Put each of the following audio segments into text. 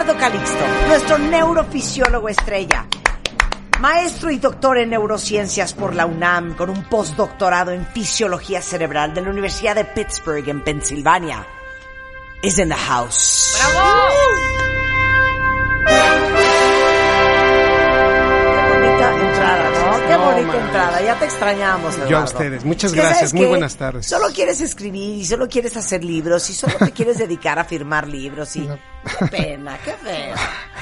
Eduardo Calixto, nuestro neurofisiólogo estrella. Maestro y doctor en neurociencias por la UNAM, con un postdoctorado en fisiología cerebral de la Universidad de Pittsburgh en Pensilvania. Is in the house. ¡Bravo! Bonita entrada. Ya te extrañamos, Eduardo. Yo a ustedes. Muchas gracias. ¿sabes Muy qué? buenas tardes. Solo quieres escribir y solo quieres hacer libros y solo te quieres dedicar a firmar libros y... No. Qué pena, qué feo.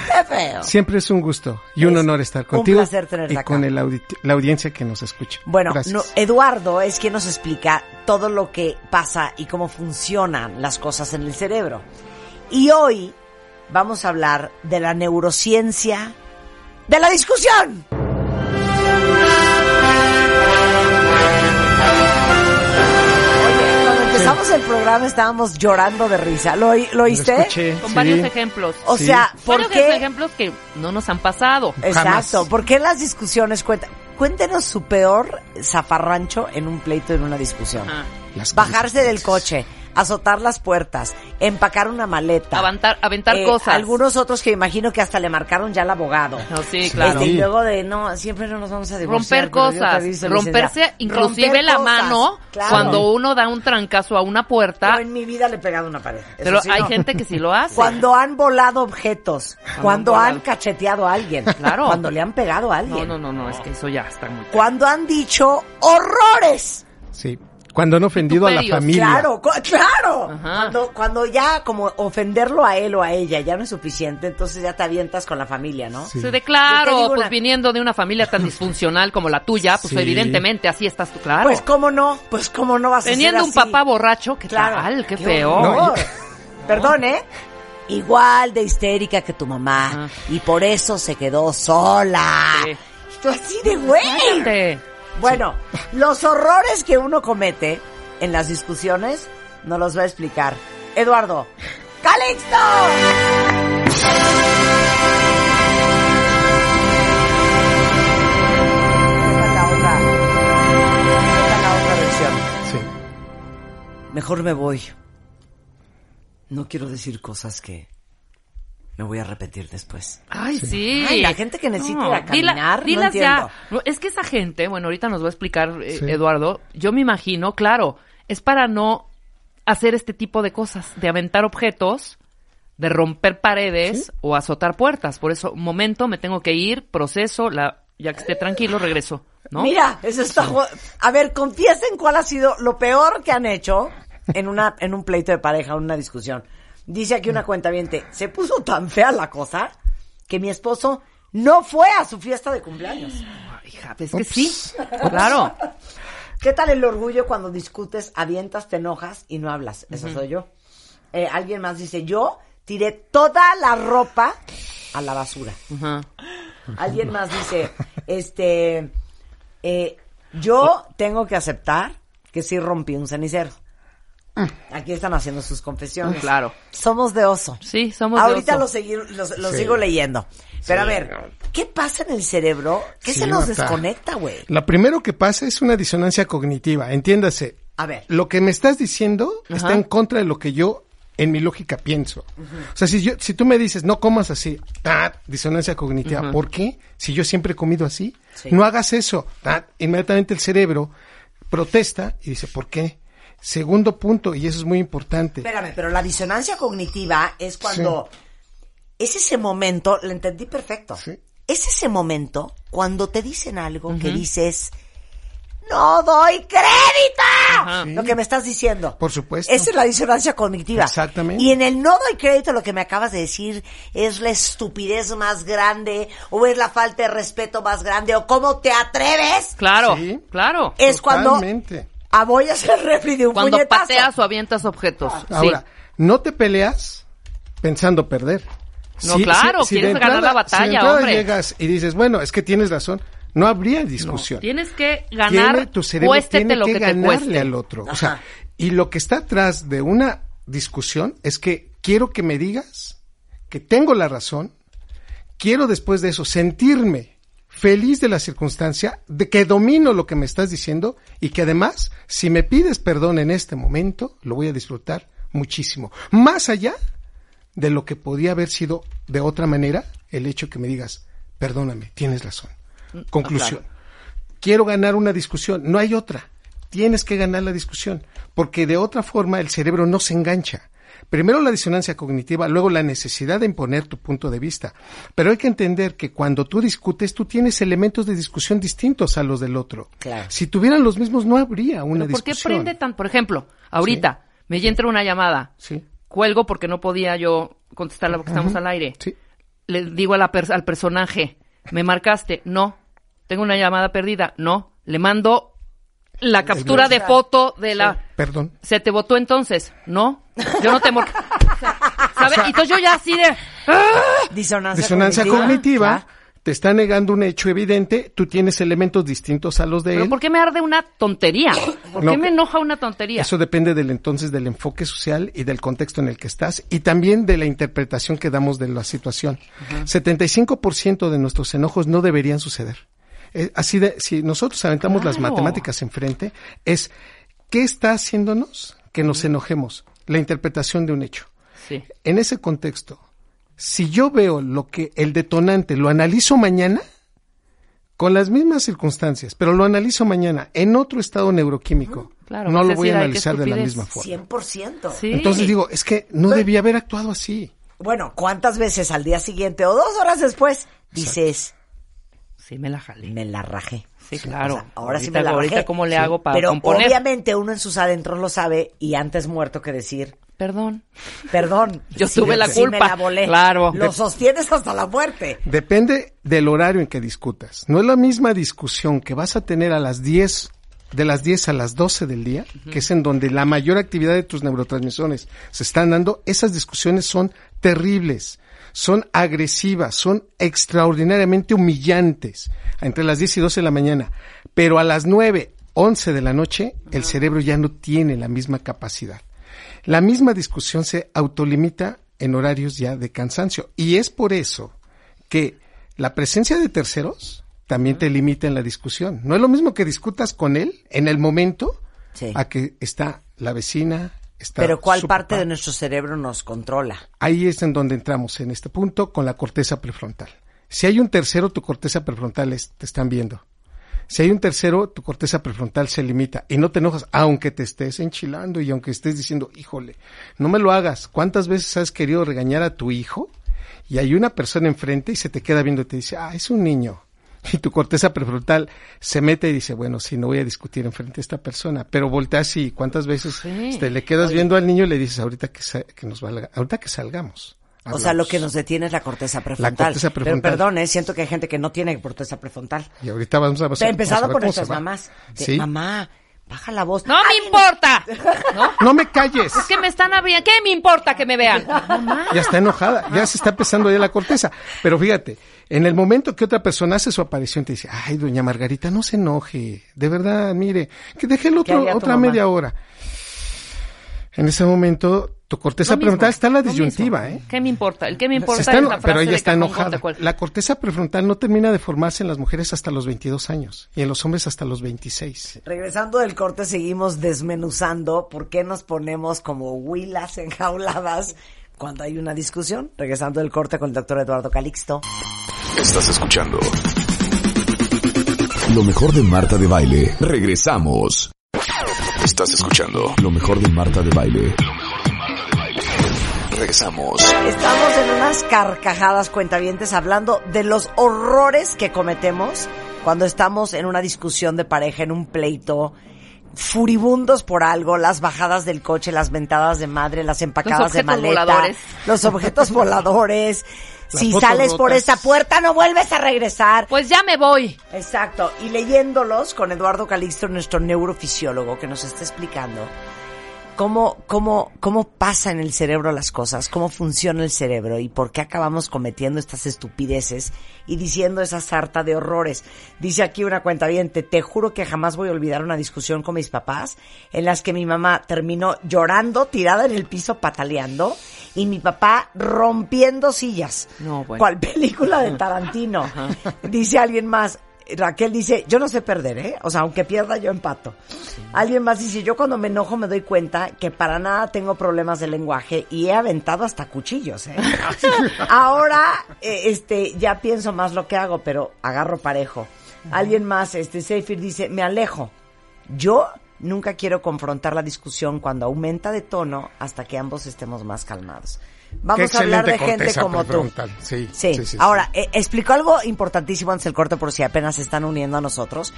Qué feo. Siempre es un gusto y un Es honor estar un contigo placer tenerte y acá. con el audi- la audiencia que nos escucha. Bueno, no, Eduardo es quien nos explica todo lo que pasa y cómo funcionan las cosas en el cerebro. Y hoy vamos a hablar de la neurociencia de la discusión. Oye, cuando empezamos el programa estábamos llorando de risa. ¿Lo, lo Lo oíste? escuché, Con sí. varios ejemplos. O Sí. sea, ¿por varios qué? ejemplos que no nos han pasado. Exacto. Jamás. ¿Por qué las discusiones cuentan? Cuéntenos su peor zafarrancho en un pleito, en una discusión. Bajarse del coche, azotar las puertas, empacar una maleta. Aventar, aventar Eh, cosas. Algunos otros que imagino que hasta le marcaron ya al abogado. No, sí, claro. Este, y luego de, no, siempre no nos vamos a divorciar. Romper pero cosas, aviso, romperse licenciada. inclusive Romper la cosas, mano claro. cuando uno da un trancazo a una puerta. Yo en mi vida le he pegado una pared. Eso Pero sí, hay no. gente que sí lo hace. Cuando han volado objetos, cuando han han, volado. cacheteado a alguien, Claro. cuando le han pegado a No, alguien, no, no, no, es que eso ya está muy... cuando han dicho horrores. Sí. Cuando han ofendido a la familia. Claro, cu- claro. Ajá. Cuando, cuando ya como ofenderlo a él o a ella ya no es suficiente, entonces ya te avientas con la familia, ¿no? Sí. Se de claro, pues una- viniendo de una familia tan disfuncional como la tuya, pues Sí. evidentemente así estás tú, claro. Pues cómo no, pues cómo no vas a Teniendo ser un así? papá borracho, qué Claro. tal, qué, feo. horror. Perdón, ¿eh? Igual de histérica que tu mamá y por eso se quedó sola. Sí. Y tú así de güey. Bueno, los horrores que uno comete en las discusiones nos los va a explicar Eduardo Calixto. Sí. Mejor me voy. No quiero decir cosas que me voy a repetir después. Ay, sí. Ay, la gente que necesita ir a dila- caminar, no ya. es que esa gente, bueno, ahorita nos va a explicar eh, Sí. Eduardo, yo me imagino, claro, es para no hacer este tipo de cosas, de aventar objetos, de romper paredes o azotar puertas. Por eso, un momento, me tengo que ir, proceso, la, ya que esté tranquilo, regreso, ¿no? Mira, eso está. A ver, confiesen cuál ha sido lo peor que han hecho en una en un pleito de pareja, en una discusión. Dice aquí una cuenta se puso tan fea la cosa que mi esposo no fue a su fiesta de cumpleaños. Hija, es que sí, claro. ¿Qué tal el orgullo cuando discutes, avientas, te enojas y no hablas? Eso soy yo. Eh, alguien más dice, yo tiré toda la ropa a la basura. Alguien más dice, este, eh, yo tengo que aceptar que sí rompí un cenicero. Aquí están haciendo sus confesiones. Claro. Somos de oso. Sí, somos de Ahorita oso. lo, segui- lo- lo Sí. sigo leyendo. Pero a ver. ¿qué pasa en el cerebro? ¿Qué Sí, se nos Marta. desconecta, güey? Lo primero que pasa es una disonancia cognitiva. Entiéndase. A ver. Lo que me estás diciendo Ajá. está en contra de lo que yo en mi lógica pienso. O sea, si yo, si tú me dices, no comas así, ¡tat! disonancia cognitiva. ¿Por qué? Si yo siempre he comido así. Sí. No hagas eso. ¡tat! Inmediatamente el cerebro protesta y dice, ¿por qué? Segundo punto, y eso es muy importante. Espérame, pero la disonancia cognitiva es cuando es ese momento, lo entendí perfecto. Sí. Es ese momento cuando te dicen algo que dices, no doy crédito. Ajá. Lo que me estás diciendo. Por supuesto. Esa es la disonancia cognitiva. Exactamente. Y en el no doy crédito lo que me acabas de decir es la estupidez más grande o es la falta de respeto más grande o cómo te atreves. Claro, Sí. claro. Es cuando Totalmente. A voy a hacer refri de un Cuando puñetazo. pateas o avientas objetos. Ahora, sí. no te peleas pensando perder. No, claro, quieres ganar la si batalla, entrada hombre. llegas y dices, bueno, es que tienes razón, no habría discusión. Tienes que Tiene- ganar, tu cerebro tiene lo que, que, ganarle cueste. al otro. O sea, y lo que está atrás de una discusión es que quiero que me digas que tengo la razón, quiero después de eso sentirme feliz de la circunstancia, de que domino lo que me estás diciendo y que además, si me pides perdón en este momento, lo voy a disfrutar muchísimo. Más allá de lo que podía haber sido de otra manera el hecho que me digas, perdóname, tienes razón. Conclusión. Quiero ganar una discusión, no hay otra. Tienes que ganar la discusión, porque de otra forma el cerebro no se engancha. Primero la disonancia cognitiva, luego la necesidad de imponer tu punto de vista. Pero hay que entender que cuando tú discutes, tú tienes elementos de discusión distintos a los del otro. Claro. Si tuvieran los mismos, no habría una ¿Pero ¿Por qué discusión. prende tan? Por ejemplo, ahorita me entra una llamada, Sí, cuelgo porque no podía yo contestarla porque estamos al aire. sí. Le digo a la pers- al personaje, ¿me marcaste? No. Tengo una llamada perdida. No. Le mando la captura de foto de la... Perdón. ¿Se te votó entonces? No. Yo no te... mor- O sea, ¿sabe? Y entonces yo ya así de... Disonancia, Disonancia cognitiva. te está negando un hecho evidente, tú tienes elementos distintos a los de ¿Pero él. por qué me arde una tontería? ¿Por No, qué me enoja una tontería? Eso depende del entonces del enfoque social y del contexto en el que estás y también de la interpretación que damos de la situación. 75% de nuestros enojos no deberían suceder. Eh, así de, si nosotros aventamos las matemáticas enfrente, es ¿qué está haciéndonos que nos enojemos? La interpretación de un hecho. Sí. En ese contexto, si yo veo lo que el detonante lo analizo mañana, con las mismas circunstancias, pero lo analizo mañana en otro estado neuroquímico, claro, no lo voy a analizar de la misma forma. 100%. Sí. Entonces digo, es que no debía haber actuado así. Bueno, ¿cuántas veces al día siguiente o dos horas después dices, Sí, me la jalé. me la rajé? Sí, claro. O sea, ahora sí Ahorita- me la ahorita rajé. cómo le hago para Pero componer. obviamente uno en sus adentros lo sabe y antes muerto que decir, Perdón. perdón. Yo tuve la sí culpa. me la volé. Claro. Lo sostienes hasta la muerte. Depende del horario en que discutas. No es la misma discusión que vas a tener a las 10, de las 10 a las 12 del día, que es en donde la mayor actividad de tus neurotransmisores se están dando. Esas discusiones son terribles, son agresivas, son extraordinariamente humillantes entre las 10 y 12 de la mañana. Pero a las 9, 11 de la noche, el cerebro ya no tiene la misma capacidad. La misma discusión se autolimita en horarios ya de cansancio. Y es por eso que la presencia de terceros también te limita en la discusión. No es lo mismo que discutas con él en el momento Sí. a que está la vecina, está Pero ¿cuál parte de nuestro cerebro nos controla? Ahí es en donde entramos en este punto con la corteza prefrontal. Si hay un tercero, tu corteza prefrontal es- te están viendo. Si hay un tercero, tu corteza prefrontal se limita y no te enojas, aunque te estés enchilando y aunque estés diciendo, híjole, no me lo hagas. ¿Cuántas veces has querido regañar a tu hijo y hay una persona enfrente y se te queda viendo y te dice, ah, es un niño? Y tu corteza prefrontal se mete y dice, bueno, sí, no voy a discutir enfrente de esta persona, pero volteas y cuántas veces Sí. te le quedas viendo al niño y le dices, ahorita que, sa- que nos valga, ahorita que salgamos. O sea, lo hablamos". que nos detiene es la corteza prefrontal. corteza prefrontal. Pero perdón, ¿eh? siento que hay gente que no tiene corteza prefrontal. Y ahorita vamos a, a- Pero empezado se nuestras mamás. De, Sí. Mamá, baja la voz. ¡No Ay, me importa! ¿No? No me calles. Es que me están abriendo. ¿Qué me importa que me vean? Mamá. Ya está enojada, ya se está empezando ya la corteza. Pero fíjate, en el momento que otra persona hace su aparición, te dice, ay, doña Margarita, no se enoje. De verdad, mire, que deje el ¿Qué otro, otra mamá? media hora. En ese momento, tu corteza mismo, prefrontal está en la disyuntiva. ¿eh? ¿Qué me importa? El que me importa está es la frase pero ella está enojada. La corteza prefrontal no termina de formarse en las mujeres hasta los 22 años y en los hombres hasta los 26. Regresando del corte, seguimos desmenuzando por qué nos ponemos como huilas enjauladas cuando hay una discusión. Regresando del corte con el doctor Eduardo Calixto. Estás escuchando lo mejor de Marta de Baile. Regresamos. Estás escuchando lo mejor de Marta de Baile. Lo mejor de Marta de Baile. Regresamos. Estamos en unas carcajadas cuentavientes hablando de los horrores que cometemos cuando estamos en una discusión de pareja, en un pleito, furibundos por algo, las bajadas del coche, las ventadas de madre, las empacadas de objetos maleta, voladores. los objetos voladores. Las si sales por esa puerta no vuelves a regresar. Pues ya me voy. Exacto. Y leyéndolos con Eduardo Calixto, nuestro neurofisiólogo, que nos está explicando cómo, cómo, cómo pasa en el cerebro las cosas, cómo funciona el cerebro y por qué acabamos cometiendo estas estupideces y diciendo esa sarta de horrores. Dice aquí una cuenta bien, te juro que jamás voy a olvidar una discusión con mis papás en las que mi mamá terminó llorando, tirada en el piso, pataleando y mi papá rompiendo sillas. No, bueno. ¿Cuál película de Tarantino? Dice alguien más, Raquel dice, yo no sé perder, ¿eh? O sea, aunque pierda yo empato. Alguien más dice, yo cuando me enojo me doy cuenta que para nada tengo problemas de lenguaje y he aventado hasta cuchillos, ¿eh? Ahora, eh, este, ya pienso más lo que hago, pero agarro parejo. Alguien más, este, Seifir dice, me alejo. Yo nunca quiero confrontar la discusión cuando aumenta de tono hasta que ambos estemos más calmados. Vamos a hablar de gente como tú. Sí, Sí. sí, sí, Ahora, eh, explicó algo importantísimo antes del corte por si apenas se están uniendo a nosotros,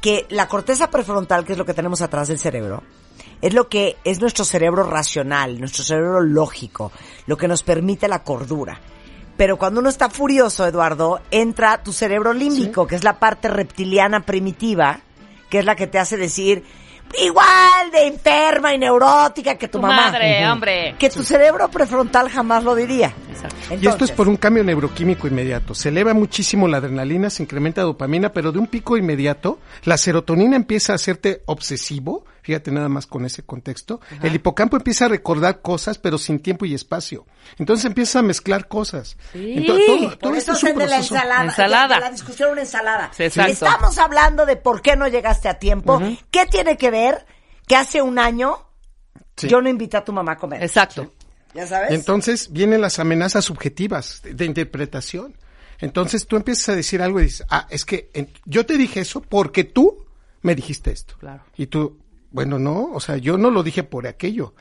que la corteza prefrontal, que es lo que tenemos atrás del cerebro, es lo que es nuestro cerebro racional, nuestro cerebro lógico, lo que nos permite la cordura. Pero cuando uno está furioso, Eduardo, entra tu cerebro límbico, que es la parte reptiliana primitiva, que es la que te hace decir igual de enferma y neurótica que tu, Tu mamá. madre, hombre. Que tu cerebro prefrontal jamás lo diría. Y esto es por un cambio neuroquímico inmediato. Se eleva muchísimo la adrenalina, se incrementa dopamina, pero de un pico inmediato, la serotonina empieza a hacerte obsesivo. Fíjate nada más con ese contexto. El hipocampo empieza a recordar cosas, pero sin tiempo y espacio. Entonces empieza a mezclar cosas. Sí. Entonces, todo, todo Por esto eso es un de la proceso. ensalada. Ensalada. De la discusión una ensalada. Sí. Estamos hablando de por qué no llegaste a tiempo. ¿Qué tiene que ver que hace un año Sí. yo no invité a tu mamá a comer? Exacto. ¿Ya sabes? Entonces vienen las amenazas subjetivas de, de interpretación. Entonces tú empiezas a decir algo y dices, ah, es que en- yo te dije eso porque tú me dijiste esto. Claro. Y tú, bueno, no, o sea, yo no lo dije por aquello.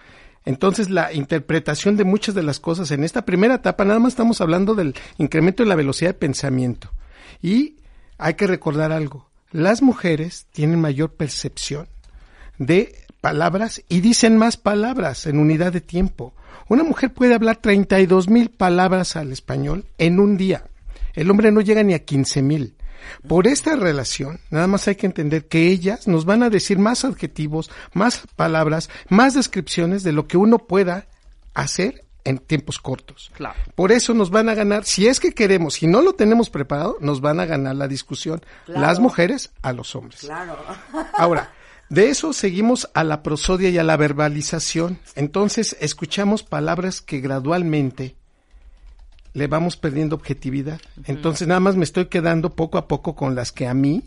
Entonces la interpretación de muchas de las cosas en esta primera etapa, nada más estamos hablando del incremento de la velocidad de pensamiento. Y hay que recordar algo, las mujeres tienen mayor percepción de palabras y dicen más palabras en unidad de tiempo. Una mujer puede hablar 32 mil palabras al español en un día. El hombre no llega ni a 15 mil. Por esta relación, nada más hay que entender que ellas nos van a decir más adjetivos, más palabras, más descripciones de lo que uno pueda hacer en tiempos cortos. Claro. Por eso nos van a ganar, si es que queremos, si no lo tenemos preparado, nos van a ganar la discusión. Claro. Las mujeres a los hombres. Claro. Ahora, de eso seguimos a la prosodia y a la verbalización. Entonces, escuchamos palabras que gradualmente le vamos perdiendo objetividad. Entonces, nada más me estoy quedando poco a poco con las que a mí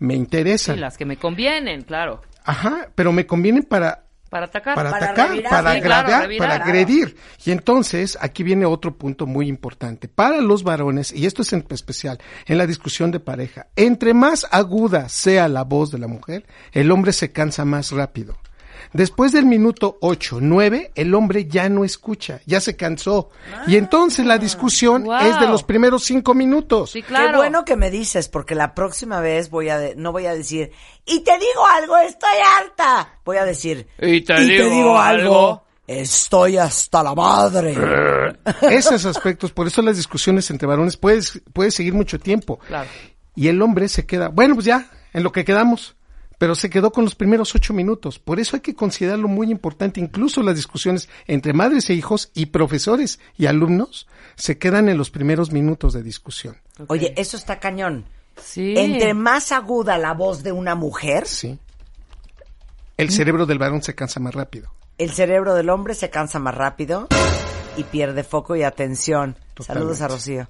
me Sí, interesan. las que me convienen, claro. Ajá, pero me convienen para Para atacar. para, Para atacar, revirar, para sí, claro, agravar, revirar, para claro. agredir. Y entonces, aquí viene otro punto muy importante. Para los varones, y esto es en especial en la discusión de pareja, entre más aguda sea la voz de la mujer, el hombre se cansa más rápido. Después del minuto 8, 9, el hombre ya no escucha, ya se cansó. Y entonces la discusión Wow. es de los primeros cinco minutos. Sí, claro. Qué bueno que me dices, porque la próxima vez voy a de- no voy a decir, y te digo algo, estoy harta. Voy a decir, Y te digo algo, estoy hasta la madre. Esos aspectos, por eso las discusiones entre varones puedes, puedes seguir mucho tiempo. Claro. Y el hombre se queda, bueno, pues ya, en lo que quedamos. Pero se quedó con los primeros ocho minutos. Por eso hay que considerarlo muy importante. Incluso las discusiones entre madres e hijos y profesores y alumnos se quedan en los primeros minutos de discusión. Oye, eso está cañón. Sí. Entre más aguda la voz de una mujer, Sí. El cerebro del varón se cansa más rápido. el cerebro del hombre se cansa más rápido y pierde foco y atención. Saludos a Rocío.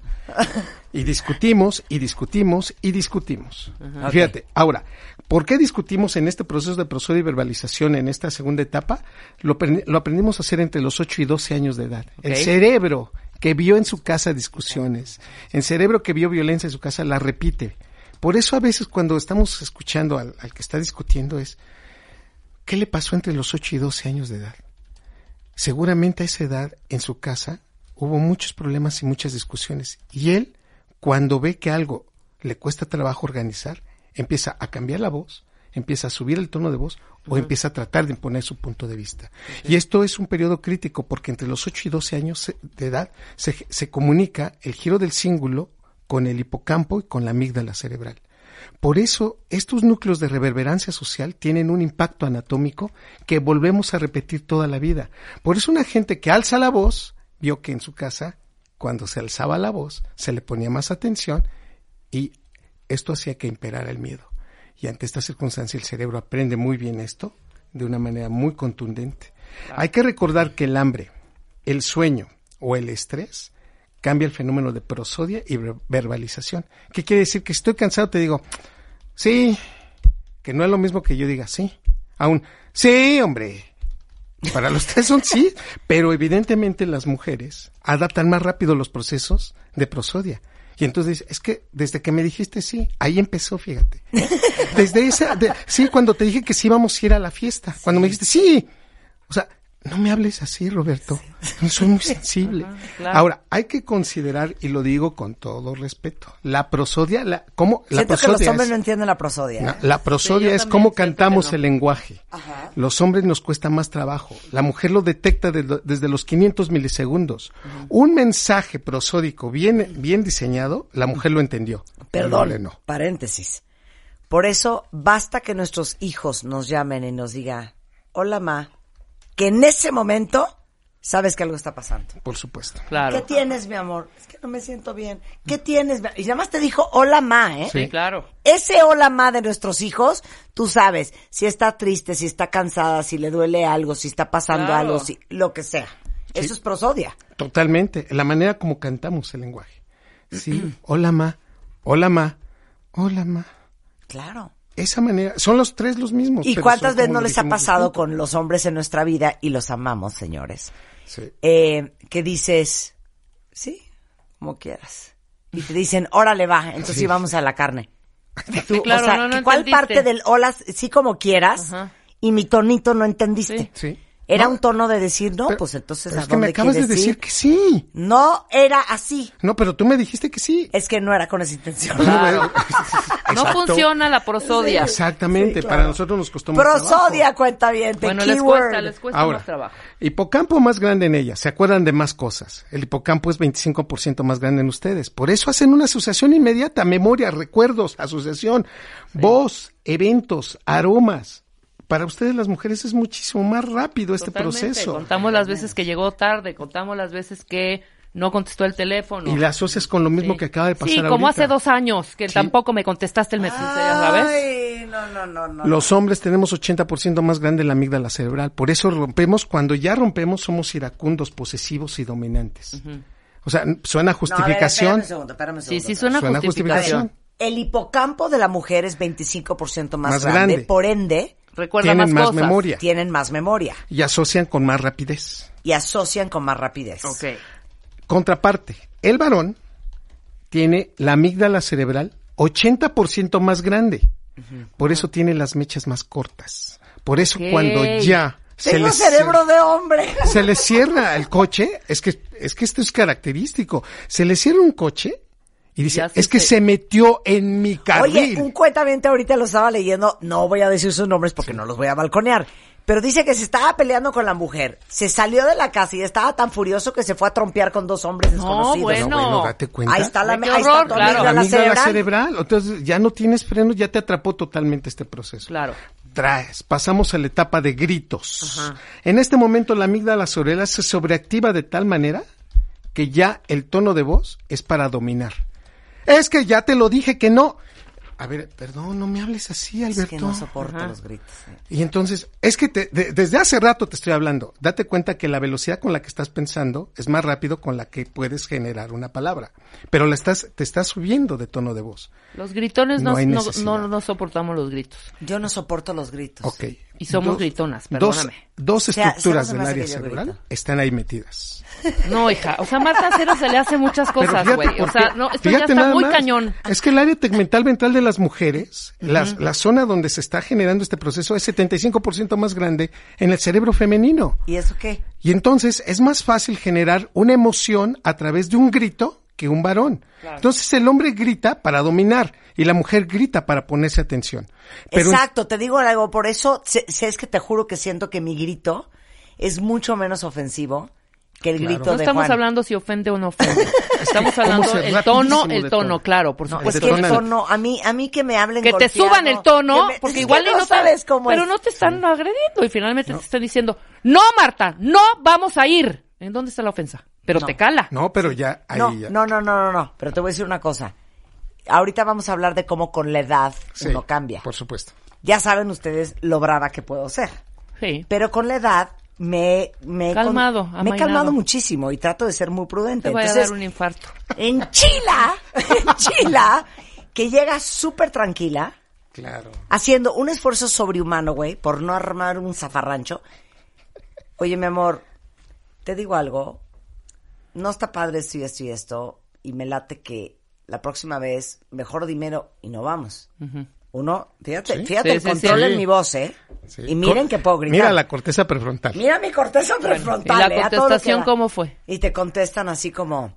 Y discutimos, y discutimos, y discutimos. Fíjate, ahora, ¿por qué discutimos en este proceso de prosodia y verbalización en esta segunda etapa? Lo, lo aprendimos a hacer entre los 8 y 12 años de edad. El cerebro que vio en su casa discusiones, el cerebro que vio violencia en su casa, la repite. Por eso a veces cuando estamos escuchando al, al que está discutiendo es, ¿qué le pasó entre los 8 y 12 años de edad? Seguramente a esa edad en su casa hubo muchos problemas y muchas discusiones. Y él, cuando ve que algo le cuesta trabajo organizar, empieza a cambiar la voz, empieza a subir el tono de voz o empieza a tratar de imponer su punto de vista. Y esto es un periodo crítico porque entre los 8 y 12 años de edad se, se comunica el giro del cíngulo con el hipocampo y con la amígdala cerebral. Por eso, estos núcleos de reverberancia social tienen un impacto anatómico que volvemos a repetir toda la vida. Por eso una gente que alza la voz, vio que en su casa, cuando se alzaba la voz, se le ponía más atención y esto hacía que imperara el miedo. Y ante esta circunstancia el cerebro aprende muy bien esto de una manera muy contundente. Hay que recordar que el hambre, el sueño o el estrés cambia el fenómeno de prosodia y ver- verbalización. ¿Qué quiere decir? Que si estoy cansado te digo, sí, que no es lo mismo que yo diga sí. Aún, sí, hombre. Para los tres son sí, pero evidentemente las mujeres adaptan más rápido los procesos de prosodia. Y entonces es que desde que me dijiste sí, ahí empezó, fíjate. Desde esa, de- sí, cuando te dije que sí íbamos a ir a la fiesta, cuando me dijiste sí. O sea, no me hables así, Roberto. Soy muy sensible. claro. Ahora, hay que considerar, y lo digo con todo respeto, la prosodia, la, ¿cómo? La Siento que los prosodia hombres es- no entienden la prosodia. no, ¿eh? la prosodia Sí, es cómo cantamos no. el lenguaje. Los hombres nos cuesta más trabajo. La mujer lo detecta de desde los 500 milisegundos. Un mensaje prosódico bien, bien diseñado, la mujer lo entendió. Perdón, no. paréntesis. Por eso basta que nuestros hijos nos llamen y nos digan, hola ma, que en ese momento sabes que algo está pasando. Por supuesto. Claro. ¿Qué tienes, mi amor? Es que no me siento bien. ¿Qué tienes? mi- Y nada más te dijo hola ma, ¿eh? Sí, claro. Ese hola ma de nuestros hijos, tú sabes si está triste, si está cansada, si le duele algo, si está pasando Claro. algo, si, lo que sea. Eso es prosodia. Totalmente. La manera como cantamos el lenguaje. Sí. Hola, ma. Hola, ma. Hola, ma. Claro. Esa manera. Son los tres los mismos. ¿Y cuántas veces no les ha pasado distinto. con los hombres en nuestra vida y los amamos, señores? Sí. Eh, que dices, sí, como quieras. Y te dicen, órale va, entonces sí vamos a la carne. Tú, claro, o sea, no, no ¿cuál entendiste. parte del hola, sí como quieras, Ajá. y mi tonito no entendiste? Sí. Era No, un tono de decir, no, pero- pues entonces pero ¿a es que me acabas de decir ir? que sí. No era así. No, pero tú me dijiste que sí. Es que no era con esa intención. Claro. No funciona la prosodia. Exactamente, Sí, para nosotros nos costó más Prosodia, trabajo. cuenta bien, Bueno, les cuesta, les cuesta Ahora, más trabajo. hipocampo más grande en ella, se acuerdan de más cosas. El hipocampo es 25% más grande en ustedes. Por eso hacen una asociación inmediata, memoria, recuerdos, asociación, voz, eventos, aromas. Para ustedes las mujeres es muchísimo más rápido este Totalmente. proceso. Contamos las veces que llegó tarde, contamos las veces que no contestó el teléfono. Y la asocias con lo mismo Sí. que acaba de pasar Sí, como ahorita. hace dos años, que Sí. tampoco me contestaste el mensaje, ¿sabes? Ay, no, no, no, no. Los hombres tenemos 80% más grande la amígdala cerebral. Por eso rompemos, cuando ya rompemos, somos iracundos, posesivos y dominantes. O sea, suena No, a ver, justificación. espérame un segundo, espérame un Sí, segundo, sí, espérame. suena, Suena justificación. justificación. El hipocampo de la mujer es 25% más, Más grande, grande. por ende, Recuerda Tienen más, más cosas. memoria. tienen más memoria y asocian con más rapidez. y asocian con más rapidez. Ok. Contraparte, el varón tiene la amígdala cerebral 80% más grande. Por eso tiene las mechas más cortas. Por eso cuando ya se Tengo le, cerebro de hombre. se le cierra el coche, es que, es que esto es característico, se le cierra un coche y dice, Ya sí es que se- se metió en mi carril. Oye, un cuentamiento ahorita lo estaba leyendo, no voy a decir sus nombres porque no los voy a balconear, pero dice que se estaba peleando con la mujer, se salió de la casa y estaba tan furioso que se fue a trompear con dos hombres No, desconocidos. bueno. No, bueno, date cuenta. Ahí está la, ahí está claro. la cerebral. Entonces ya no tienes freno, ya te atrapó totalmente este proceso. Claro. Traes, pasamos a la etapa de gritos. En este momento la amígdala cerebral se sobreactiva de tal manera que ya el tono de voz es para dominar. Es que ya te lo dije que no. A ver, perdón, no me hables así, Es Alberto. que no soporto Ajá. los gritos. eh. Y entonces, es que te- de- desde hace rato te estoy hablando. Date cuenta que la velocidad con la que estás pensando es más rápido con la que puedes generar una palabra. Pero la estás, te estás subiendo de tono de voz. Los gritones no, No no- no soportamos los gritos. Yo no soporto los gritos. Ok. Y somos gritonas, Dos, perdóname. dos sea, estructuras del área cerebral grito. están ahí metidas. No, hija. O sea, Marta Cero se le hace muchas cosas, güey. O sea, no, esto ya Fíjate está nada muy más. cañón. Es que el área tegmental ventral de las mujeres, las- la zona donde se está generando este proceso es 75% más grande en el cerebro femenino. ¿Y eso qué? Y entonces es más fácil generar una emoción a través de un grito que un varón. Entonces el hombre grita para dominar y la mujer grita para ponerse atención. Pero Exacto, te digo algo, por eso, sé, sé, es que te juro que siento que mi grito es mucho menos ofensivo que el grito No de estamos Juan. hablando si ofende o no ofende. Estamos hablando el tono, el tono, tono. claro, por No, supuesto. es que el tono, a mí, a mí que me hablen que te suban el tono, me- porque igual no no sabes te, cómo pero es. no te están agrediendo y finalmente te están diciendo, no Marta, no vamos a ir. ¿En dónde está la ofensa? Pero te cala. no, pero ya ahí No, ya. no, no, no, no, no, pero te voy a decir una cosa. Ahorita vamos a hablar de cómo con la edad Sí, uno cambia. Por supuesto. Ya saben ustedes lo brava que puedo ser. Sí. Pero con la edad me, me he Calmado, con- me he calmado muchísimo y trato de ser muy prudente. Te voy a dar un infarto. en Chila, en Chila, que llega súper tranquila, Claro. haciendo un esfuerzo sobrehumano, güey, por no armar un zafarrancho. Oye, mi amor, te digo algo. No está padre esto y esto y esto. Y me late que la próxima vez, mejor dinero y no vamos. Uno, fíjate, Sí. fíjate Sí, el sí, control en mi voz, ¿eh? Y miren que puedo gritar. Mira la corteza prefrontal. Mira mi corteza prefrontal. ¿Y la ¿eh? Contestación cómo fue? Y te contestan así como,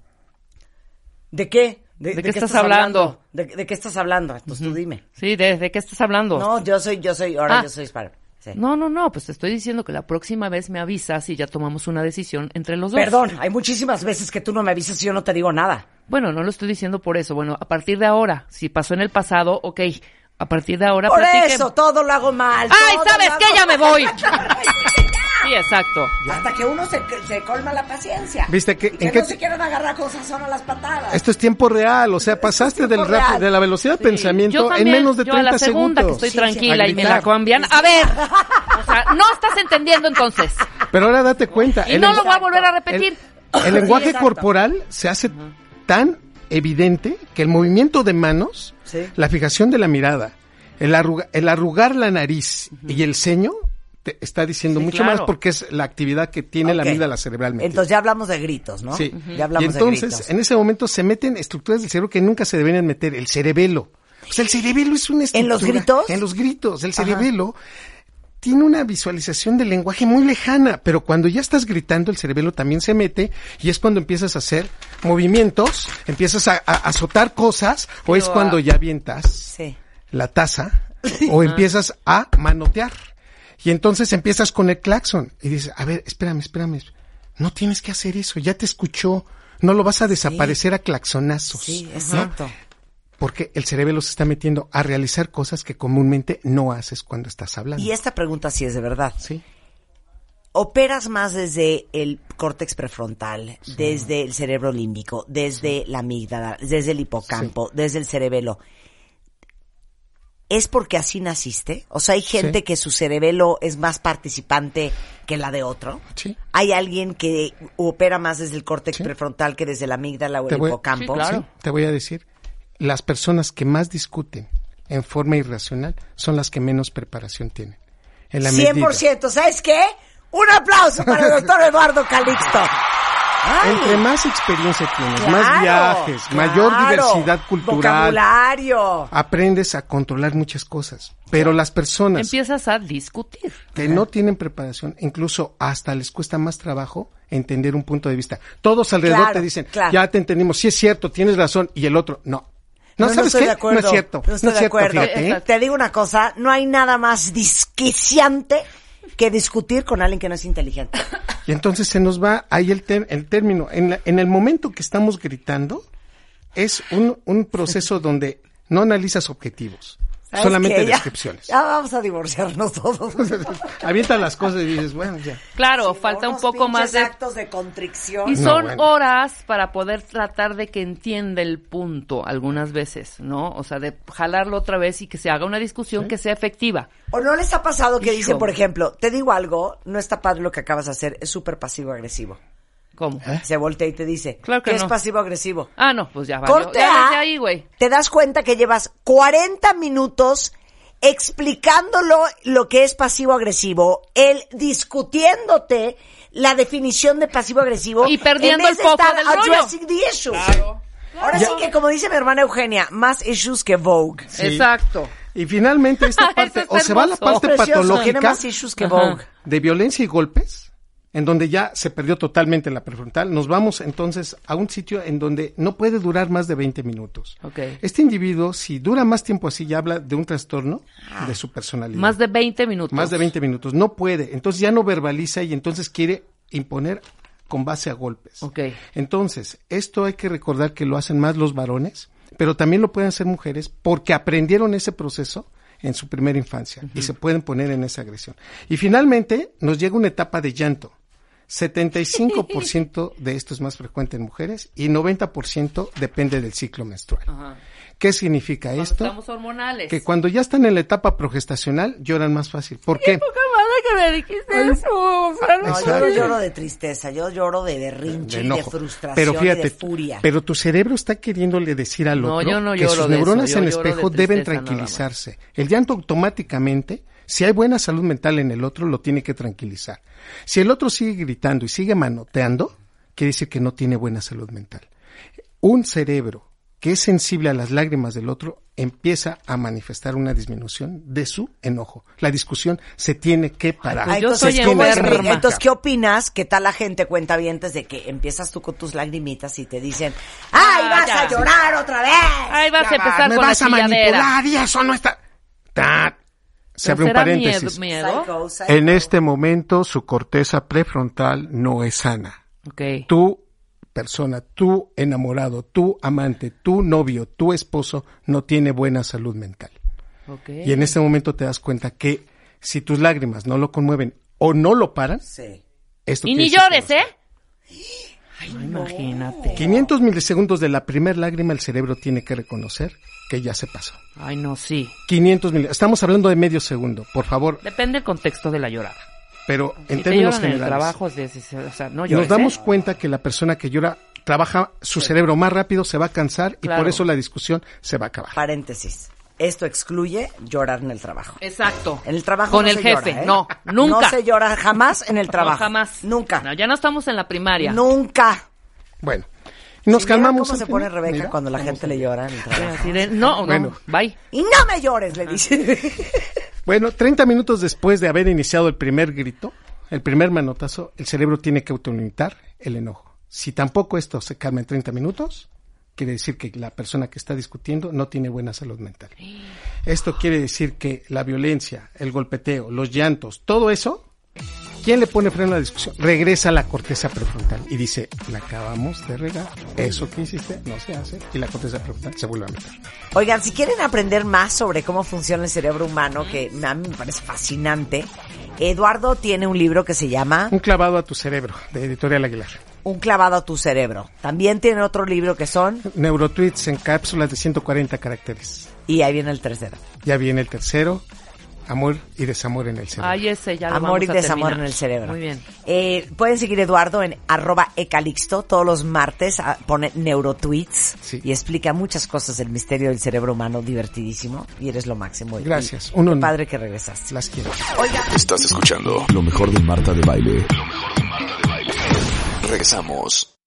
¿de qué? ¿De qué estás hablando? ¿De, de qué estás hablando? Entonces tú dime. Sí, ¿de, qué estás hablando? No, yo soy, yo soy, ahora Ah. yo soy hispana. Sí. No, no, no, pues te estoy diciendo que la próxima vez me avisas y ya tomamos una decisión entre los dos. Perdón, hay muchísimas veces que tú no me avisas y yo no te digo nada. Bueno, no lo estoy diciendo por eso. Bueno, a partir de ahora, si pasó en el pasado, ok. A partir de ahora, Por eso, todo lo hago mal. ¡Ay, sabes hago Ya me voy. Sí, exacto. Hasta que uno se, se colma la paciencia. ¿Viste que- Y que en qué no se quieran agarrar cosas son a las patadas. Esto es tiempo real, o sea, pasaste del real. de la velocidad de pensamiento Yo en menos de yo 30 a la segunda segundos. que estoy Sí, sí. tranquila A y me la cambian. A ver, o sea, no estás entendiendo entonces. Pero ahora date cuenta. Y no lo voy a volver a repetir. El, el lenguaje corporal se hace tan evidente que el movimiento de manos, Sí. la fijación de la mirada, el, arruga- el arrugar la nariz y el ceño te está diciendo Sí, mucho claro. más porque es la actividad que tiene la Ok. amígdala cerebralmente. Entonces ya hablamos de gritos, ¿no? Sí. Ya hablamos y entonces, de gritos. en ese momento se meten estructuras del cerebro que nunca se deberían meter. El cerebelo. O sea, el cerebelo es una estructura. ¿En los gritos? En los gritos. El cerebelo tiene una visualización del lenguaje muy lejana, pero cuando ya estás gritando, el cerebelo también se mete y es cuando empiezas a hacer movimientos, empiezas a, a azotar cosas, o es cuando ya avientas Sí. la taza o empiezas a manotear. Y entonces empiezas con el claxon y dices, a ver, espérame, espérame, no tienes que hacer eso, ya te escuchó, no lo vas a desaparecer a claxonazos. Sí, ¿no? exacto. Porque el cerebro se está metiendo a realizar cosas que comúnmente no haces cuando estás hablando. Y esta pregunta sí es de verdad. Sí. operas más desde el córtex prefrontal, desde el cerebro límbico, desde la amígdala, desde el hipocampo, desde el cerebelo. ¿Es porque así naciste? O sea, hay gente Sí. que su cerebelo es más participante que la de otro. Sí. Hay alguien que opera más desde el córtex Sí. prefrontal que desde la amígdala o Te el voy- hipocampo. Sí, claro. Sí, te voy a decir, las personas que más discuten en forma irracional son las que menos preparación tienen. En la medida- 100%. ¿Sabes qué? Un aplauso para el doctor Eduardo Calixto. Ay. Entre más experiencia tienes, más Claro, viajes, mayor diversidad cultural, Vocabulario. aprendes a controlar muchas cosas. Pero las personas Empiezas a discutir. que no tienen preparación, incluso hasta les cuesta más trabajo entender un punto de vista. Todos alrededor Claro, te dicen, claro. ya te entendimos, sí es cierto, tienes razón, y el otro, no. No, ¿sabes estoy qué? de acuerdo. No es cierto, No estoy es de cierto, acuerdo. fíjate, ¿eh? Te digo una cosa, no hay nada más disquiciante que discutir con alguien que no es inteligente. Y entonces se nos va ahí el, ter- el término. En, la- en el momento que estamos gritando, es un, un proceso donde no analizas objetivos, ¿Sabes solamente qué? Ya- descripciones. Ya, vamos a divorciarnos todos. Avientas las cosas y dices, bueno, ya. Claro, Sí, falta un poco más de... actos de contrición. Y No, son bueno. horas para poder tratar de que entienda el punto algunas veces, ¿no? O sea, de jalarlo otra vez y que se haga una discusión que sea efectiva. ¿O no les ha pasado que Hijo. dicen, por ejemplo, te digo algo, no está padre lo que acabas de hacer, es súper pasivo-agresivo? ¿Cómo? ¿Eh? Se voltea y te dice, Claro que es no. pasivo-agresivo? Ah, no, pues ya valió. Corte Ya A, desde ahí, güey. te das cuenta que llevas 40 minutos explicándolo lo que es pasivo-agresivo, él discutiéndote la definición de pasivo-agresivo. Y perdiendo en vez el de foco estar del rollo. addressing the issues. Ahora sí que, como dice mi hermana Eugenia, más issues que Vogue. Sí. Exacto. Y finalmente esta parte, o se va a la parte Precioso, tiene patológica más issues que. Vogue. de violencia y golpes, en donde ya se perdió totalmente la prefrontal, nos vamos entonces a un sitio en donde no puede durar más de 20 minutos. Ok. Este individuo, si dura más tiempo así, ya habla de un trastorno de su personalidad. Más de 20 minutos. Más de 20 minutos. No puede. Entonces ya no verbaliza y entonces quiere imponer con base a golpes. Ok. Entonces, esto hay que recordar que lo hacen más los varones, pero también lo pueden hacer mujeres porque aprendieron ese proceso en su primera infancia y se pueden poner en esa agresión. Y finalmente nos llega una etapa de llanto. 75% de esto es más frecuente en mujeres y 90% depende del ciclo menstrual. ¿Qué significa Cuando esto? Estamos hormonales. Que cuando ya están en la etapa progestacional lloran más fácil. ¿Por qué? Poca madre que me dijiste eso. Fran. No, yo no lloro de tristeza, yo lloro de berrinche, de y de enojo. frustración Pero y fíjate, de furia. pero tu cerebro está queriéndole decir al No, otro yo no que sus de eso, neuronas yo en el lloro de espejo deben tranquilizarse. El llanto automáticamente, si hay buena salud mental en el otro, lo tiene que tranquilizar. Si el otro sigue gritando y sigue manoteando, quiere decir que no tiene buena salud mental. Un cerebro que es sensible a las lágrimas del otro empieza a manifestar una disminución de su enojo. La discusión se tiene que parar. pues Ah, yo entonces, soy ¿cómo enferma. Entonces, ¿qué opinas? ¿Qué tal la gente cuenta bien desde que empiezas tú con tus lagrimitas y te dicen, ¡ay, Ah, vas ya. a llorar otra vez! Ahí vas a empezar me con vas la a manipular y eso no está. Ta- Se abre un ¿Será paréntesis. Miedo, miedo? Psycho, psycho. En este momento su corteza prefrontal no es sana. Ok. Tu persona, tu enamorado, tu amante, tu novio, tu esposo no tiene buena salud mental. ok. Y en este momento te das cuenta que si tus lágrimas no lo conmueven o no lo paran, Sí. esto Y ni llores, ¿eh? Ay, imagínate. 500 milisegundos de la primer lágrima el cerebro tiene que reconocer que ya se pasó. Ay, no, sí. 500 mil, estamos hablando de medio segundo, por favor, Depende del contexto de la llorada. Pero en si te términos en el generales. trabajo, es de- o sea, no llores, nos damos ¿eh? cuenta que la persona que llora trabaja su cerebro más rápido, se va a cansar y por eso la discusión se va a acabar. Paréntesis. Esto excluye llorar en el trabajo. Exacto. En el trabajo Con no el se jefe, llora, ¿eh? no, nunca. No se llora jamás en el trabajo. No, jamás. Nunca. No, ya no estamos en la primaria. Nunca. Bueno, nos Si calmamos. cómo se pone Rebeca mira. cuando la gente le llora en el trabajo. de, no, no, Bueno. bye. Y no me llores, le dice. Bueno, 30 minutos después de haber iniciado el primer grito, el primer manotazo, el cerebro tiene que autolimitar el enojo. Si tampoco esto se calma en 30 minutos, quiere decir que la persona que está discutiendo no tiene buena salud mental. Esto quiere decir que la violencia, el golpeteo, los llantos, todo eso, ¿quién le pone freno a la discusión? Regresa a la corteza prefrontal y dice, la acabamos de regar, eso que hiciste no se hace, y la corteza prefrontal se vuelve a meter. Oigan, si quieren aprender más sobre cómo funciona el cerebro humano, que a mí me parece fascinante, Eduardo tiene un libro que se llama Un clavado a tu cerebro, de Editorial Aguilar. Un clavado a tu cerebro. También tiene otro libro que son, Neurotweets en cápsulas de 140 caracteres. y ahí viene el tercero, Ya viene el tercero, amor y desamor en el cerebro. Ay, ese ya lo Amor y a desamor terminar. en el cerebro. Muy bien. Eh, pueden seguir Eduardo en arroba ecalixto todos los martes, ah, pone neurotweets Sí. y explica muchas cosas del misterio del cerebro humano, divertidísimo, y eres lo máximo. Gracias. y Un padre que regresaste. Las quiero. Oiga, Estás escuchando lo mejor de Marta de Baile. Lo mejor de Marta de Baile. Regresamos.